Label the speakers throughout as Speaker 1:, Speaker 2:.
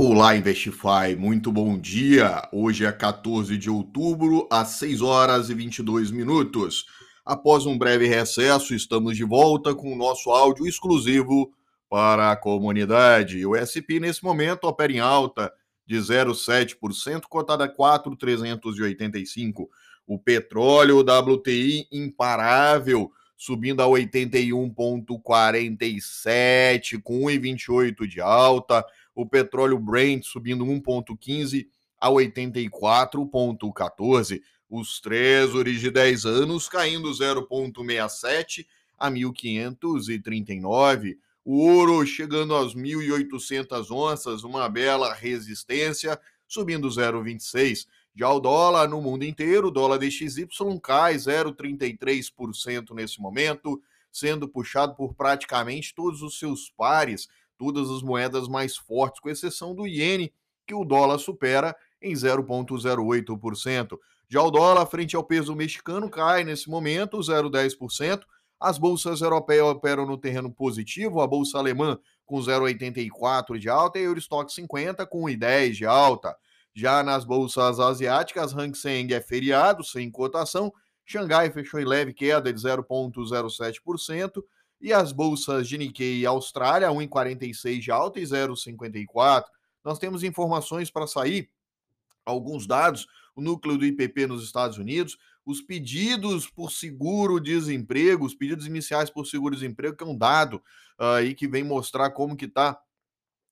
Speaker 1: Olá, Investify, muito bom dia. Hoje é 14 de outubro, às 6 horas e 22 minutos. Após um breve recesso, estamos de volta com o nosso áudio exclusivo para a comunidade. O SP, nesse momento, opera em alta de 0,7%, cotada a 4,385. O petróleo WTI imparável, subindo a 81,47, com 1,28 de alta o petróleo Brent subindo 1,15 a 84,14. Os Treasuries de 10 anos caindo 0,67 a 1.539. O ouro chegando às 1.800 onças, uma bela resistência, subindo 0,26. Já o dólar no mundo inteiro, o dólar DXY cai 0,33% nesse momento, sendo puxado por praticamente todos os seus pares todas as moedas mais fortes, com exceção do iene, que o dólar supera em 0,08%. Já o dólar, frente ao peso mexicano, cai nesse momento 0,10%. As bolsas europeias operam no terreno positivo, a bolsa alemã com 0,84 de alta e a Eurostock 50 com 1,10 de alta. Já nas bolsas asiáticas, Hang Seng é feriado, sem cotação. Xangai fechou em leve queda de 0,07%. E as bolsas de Nikkei Austrália, 1,46 de alta e 0,54. Nós temos informações para sair, alguns dados, o núcleo do IPP nos Estados Unidos, os pedidos por seguro-desemprego, os pedidos iniciais por seguro-desemprego, que é um dado uh, aí que vem mostrar como que está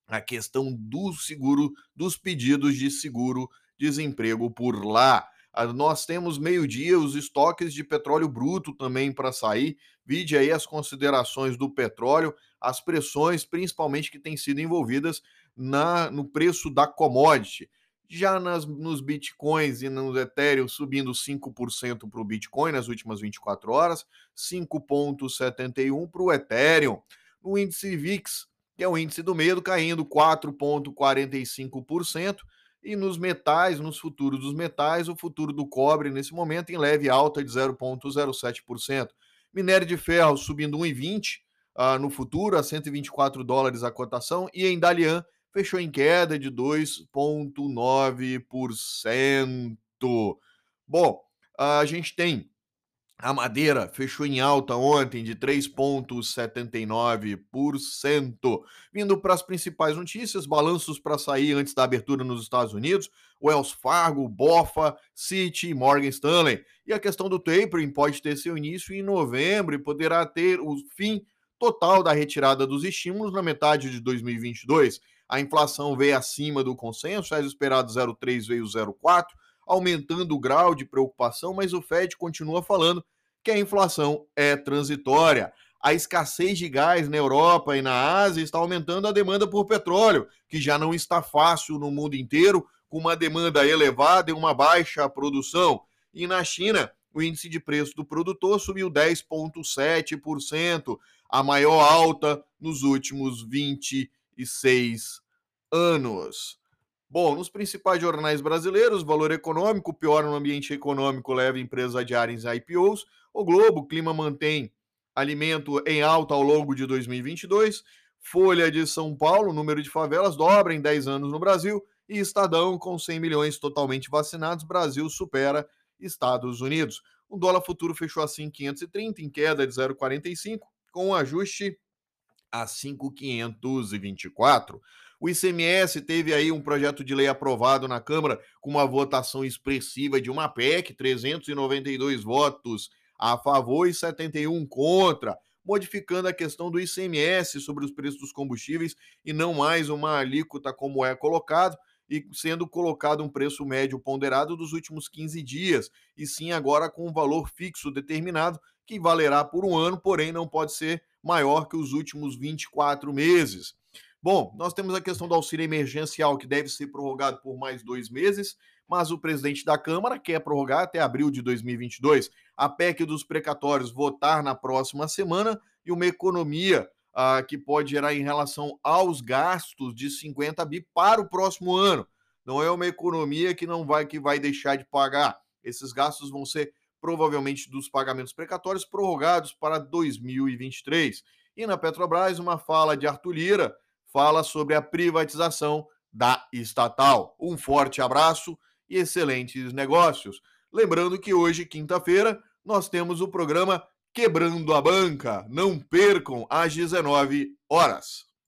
Speaker 1: a questão do seguro, dos pedidos de seguro-desemprego por lá. Uh, nós temos meio-dia os estoques de petróleo bruto também para sair. Vide aí as considerações do petróleo, as pressões, principalmente que têm sido envolvidas na, no preço da commodity. Já nas, nos bitcoins e no Ethereum subindo 5% para o Bitcoin nas últimas 24 horas, 5,71% para o Ethereum. No índice VIX, que é o índice do medo, caindo 4,45%. E nos metais, nos futuros dos metais, o futuro do cobre nesse momento em leve alta de 0,07%. Minério de ferro subindo 1,20 uh, ah, no futuro, a 124 dólares a cotação. E em Dalian fechou em queda de 2,9%. Bom, a gente tem a madeira fechou em alta ontem de 3,79%. Vindo para as principais notícias, balanços para sair antes da abertura nos Estados Unidos, Wells Fargo, Bofa, Citi Morgan Stanley. E a questão do tapering pode ter seu início em novembro e poderá ter o fim total da retirada dos estímulos na metade de 2022. A inflação veio acima do consenso, as esperado 0,3 veio 0,4 aumentando o grau de preocupação, mas o Fed continua falando que a inflação é transitória. A escassez de gás na Europa e na Ásia está aumentando a demanda por petróleo, que já não está fácil no mundo inteiro, com uma demanda elevada e uma baixa produção. E na China, o índice de preço do produtor subiu 10,7%, a maior alta nos últimos 26 anos. Bom, nos principais jornais brasileiros, valor econômico, pior no ambiente econômico, leva empresas adiarem IPOs. O Globo, clima mantém alimento em alta ao longo de 2022. Folha de São Paulo, número de favelas dobra em 10 anos no Brasil. E Estadão, com 100 milhões totalmente vacinados, Brasil supera Estados Unidos. O dólar futuro fechou a 5,530, em queda de 0,45, com um ajuste a 5,524. O ICMS teve aí um projeto de lei aprovado na Câmara com uma votação expressiva de uma PEC, 392 votos a favor e 71 contra, modificando a questão do ICMS sobre os preços dos combustíveis e não mais uma alíquota como é colocado e sendo colocado um preço médio ponderado dos últimos 15 dias, e sim agora com um valor fixo determinado que valerá por um ano, porém não pode ser maior que os últimos 24 meses. Bom, nós temos a questão do auxílio emergencial que deve ser prorrogado por mais dois meses, mas o presidente da Câmara quer prorrogar até abril de 2022. A PEC dos precatórios votar na próxima semana e uma economia ah, que pode gerar em relação aos gastos de 50 bi para o próximo ano. Não é uma economia que não vai que vai deixar de pagar. Esses gastos vão ser provavelmente dos pagamentos precatórios prorrogados para 2023. E na Petrobras, uma fala de Arthur Lira fala sobre a privatização da estatal. Um forte abraço e excelentes negócios. Lembrando que hoje, quinta-feira, nós temos o programa Quebrando a Banca. Não percam às 19 horas.